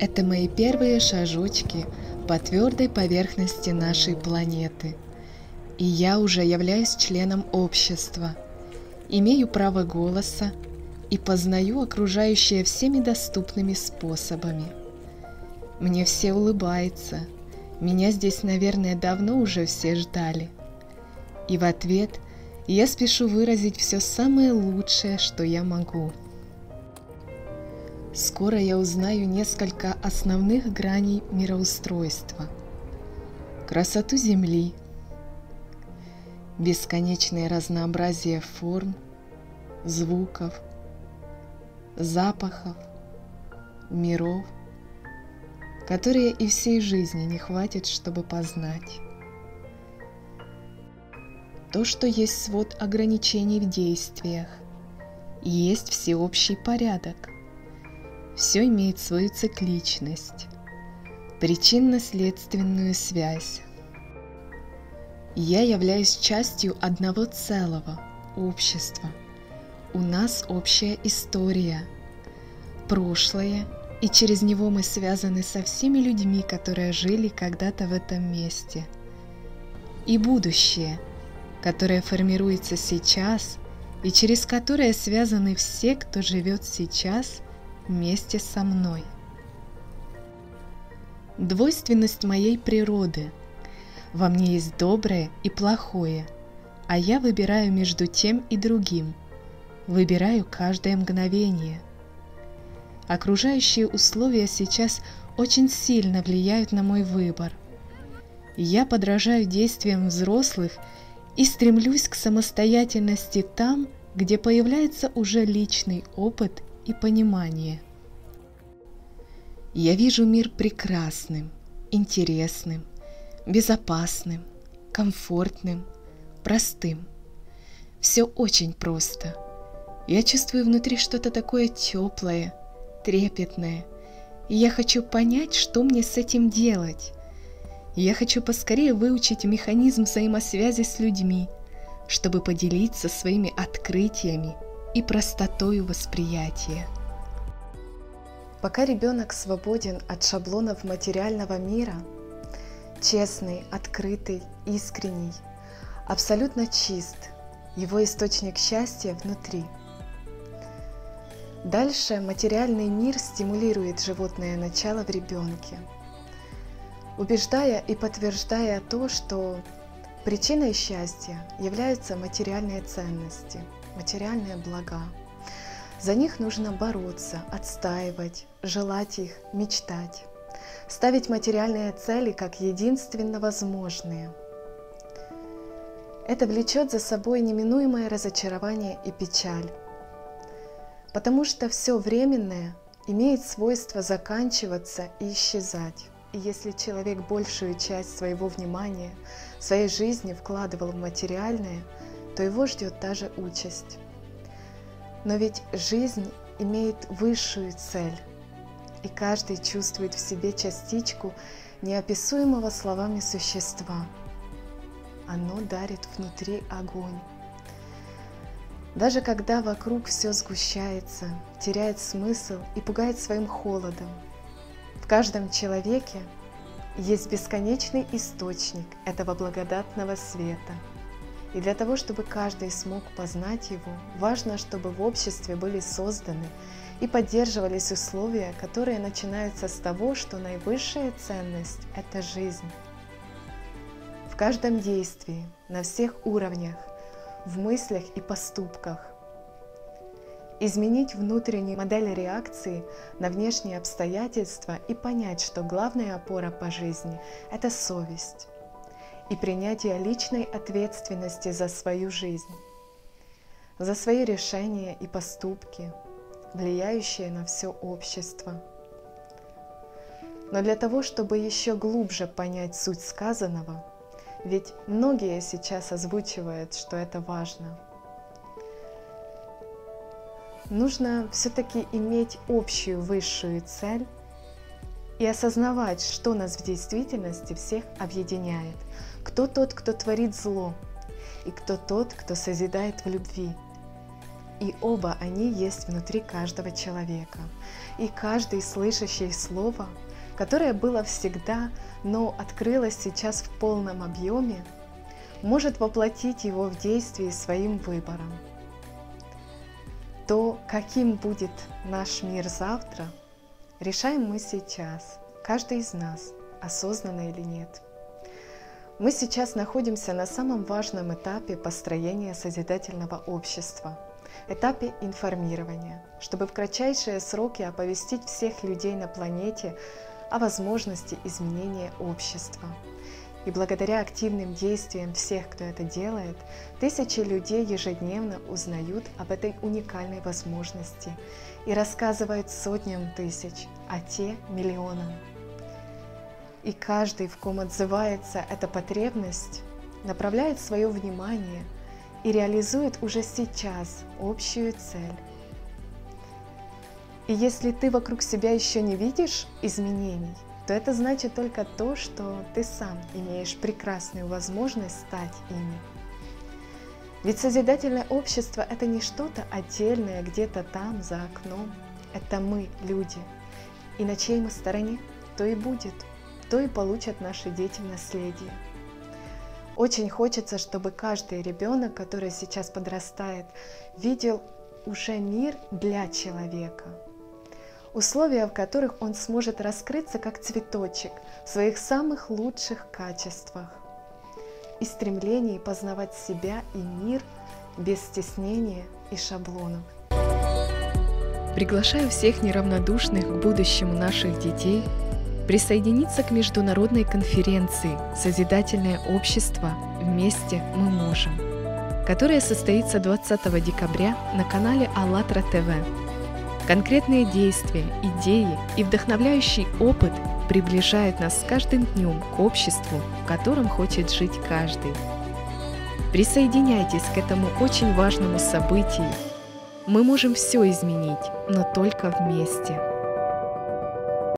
Это мои первые шажочки по твердой поверхности нашей планеты. И я уже являюсь членом общества, имею право голоса и познаю окружающее всеми доступными способами. Мне все улыбаются, меня здесь, наверное, давно уже все ждали. И в ответ я спешу выразить все самое лучшее, что я могу. Скоро я узнаю несколько основных граней мироустройства. Красоту Земли, бесконечное разнообразие форм, звуков, запахов, миров, которые и всей жизни не хватит, чтобы познать. То, что есть свод ограничений в действиях, есть всеобщий порядок. Все имеет свою цикличность, причинно-следственную связь. Я являюсь частью одного целого общества. У нас общая история, прошлое и через него мы связаны со всеми людьми, которые жили когда-то в этом месте. И будущее, которое формируется сейчас и через которое связаны все, кто живет сейчас вместе со мной. Двойственность моей природы. Во мне есть доброе и плохое, а я выбираю между тем и другим. Выбираю каждое мгновение – Окружающие условия сейчас очень сильно влияют на мой выбор. Я подражаю действиям взрослых и стремлюсь к самостоятельности там, где появляется уже личный опыт и понимание. Я вижу мир прекрасным, интересным, безопасным, комфортным, простым. Все очень просто. Я чувствую внутри что-то такое теплое, трепетное. И я хочу понять, что мне с этим делать. Я хочу поскорее выучить механизм взаимосвязи с людьми, чтобы поделиться своими открытиями и простотою восприятия. Пока ребенок свободен от шаблонов материального мира, честный, открытый, искренний, абсолютно чист, его источник счастья внутри – Дальше материальный мир стимулирует животное начало в ребенке, убеждая и подтверждая то, что причиной счастья являются материальные ценности, материальные блага. За них нужно бороться, отстаивать, желать их, мечтать, ставить материальные цели как единственно возможные. Это влечет за собой неминуемое разочарование и печаль, Потому что все временное имеет свойство заканчиваться и исчезать. Если человек большую часть своего внимания, своей жизни вкладывал в материальное, то его ждет та же участь. Но ведь жизнь имеет высшую цель, и каждый чувствует в себе частичку неописуемого словами существа. Оно дарит внутри огонь. Даже когда вокруг все сгущается, теряет смысл и пугает своим холодом, в каждом человеке есть бесконечный источник этого благодатного света. И для того, чтобы каждый смог познать его, важно, чтобы в обществе были созданы и поддерживались условия, которые начинаются с того, что наивысшая ценность – это жизнь. В каждом действии, на всех уровнях в мыслях и поступках. Изменить внутреннюю модель реакции на внешние обстоятельства и понять, что главная опора по жизни – это совесть и принятие личной ответственности за свою жизнь, за свои решения и поступки, влияющие на все общество. Но для того, чтобы еще глубже понять суть сказанного – ведь многие сейчас озвучивают, что это важно. Нужно все-таки иметь общую высшую цель и осознавать, что нас в действительности всех объединяет. Кто тот, кто творит зло, и кто тот, кто созидает в любви. И оба они есть внутри каждого человека. И каждый слышащий слово, которое было всегда, но открылось сейчас в полном объеме, может воплотить его в действие своим выбором. То, каким будет наш мир завтра, решаем мы сейчас, каждый из нас, осознанно или нет. Мы сейчас находимся на самом важном этапе построения созидательного общества, этапе информирования, чтобы в кратчайшие сроки оповестить всех людей на планете о возможности изменения общества – и благодаря активным действиям всех, кто это делает, тысячи людей ежедневно узнают об этой уникальной возможности и рассказывают сотням тысяч, а те миллионам. И каждый, в ком отзывается эта потребность, направляет свое внимание и реализует уже сейчас общую цель. И если ты вокруг себя еще не видишь изменений, то это значит только то, что ты сам имеешь прекрасную возможность стать ими. Ведь созидательное общество – это не что-то отдельное где-то там, за окном. Это мы, люди. И на чьей мы стороне, то и будет, то и получат наши дети в наследие. Очень хочется, чтобы каждый ребенок, который сейчас подрастает, видел уже мир для человека – условия, в которых он сможет раскрыться как цветочек в своих самых лучших качествах и стремлении познавать себя и мир без стеснения и шаблонов. Приглашаю всех неравнодушных к будущему наших детей присоединиться к международной конференции «Созидательное общество. Вместе мы можем», которая состоится 20 декабря на канале АЛЛАТРА ТВ Конкретные действия, идеи и вдохновляющий опыт приближают нас с каждым днем к обществу, в котором хочет жить каждый. Присоединяйтесь к этому очень важному событию. Мы можем все изменить, но только вместе.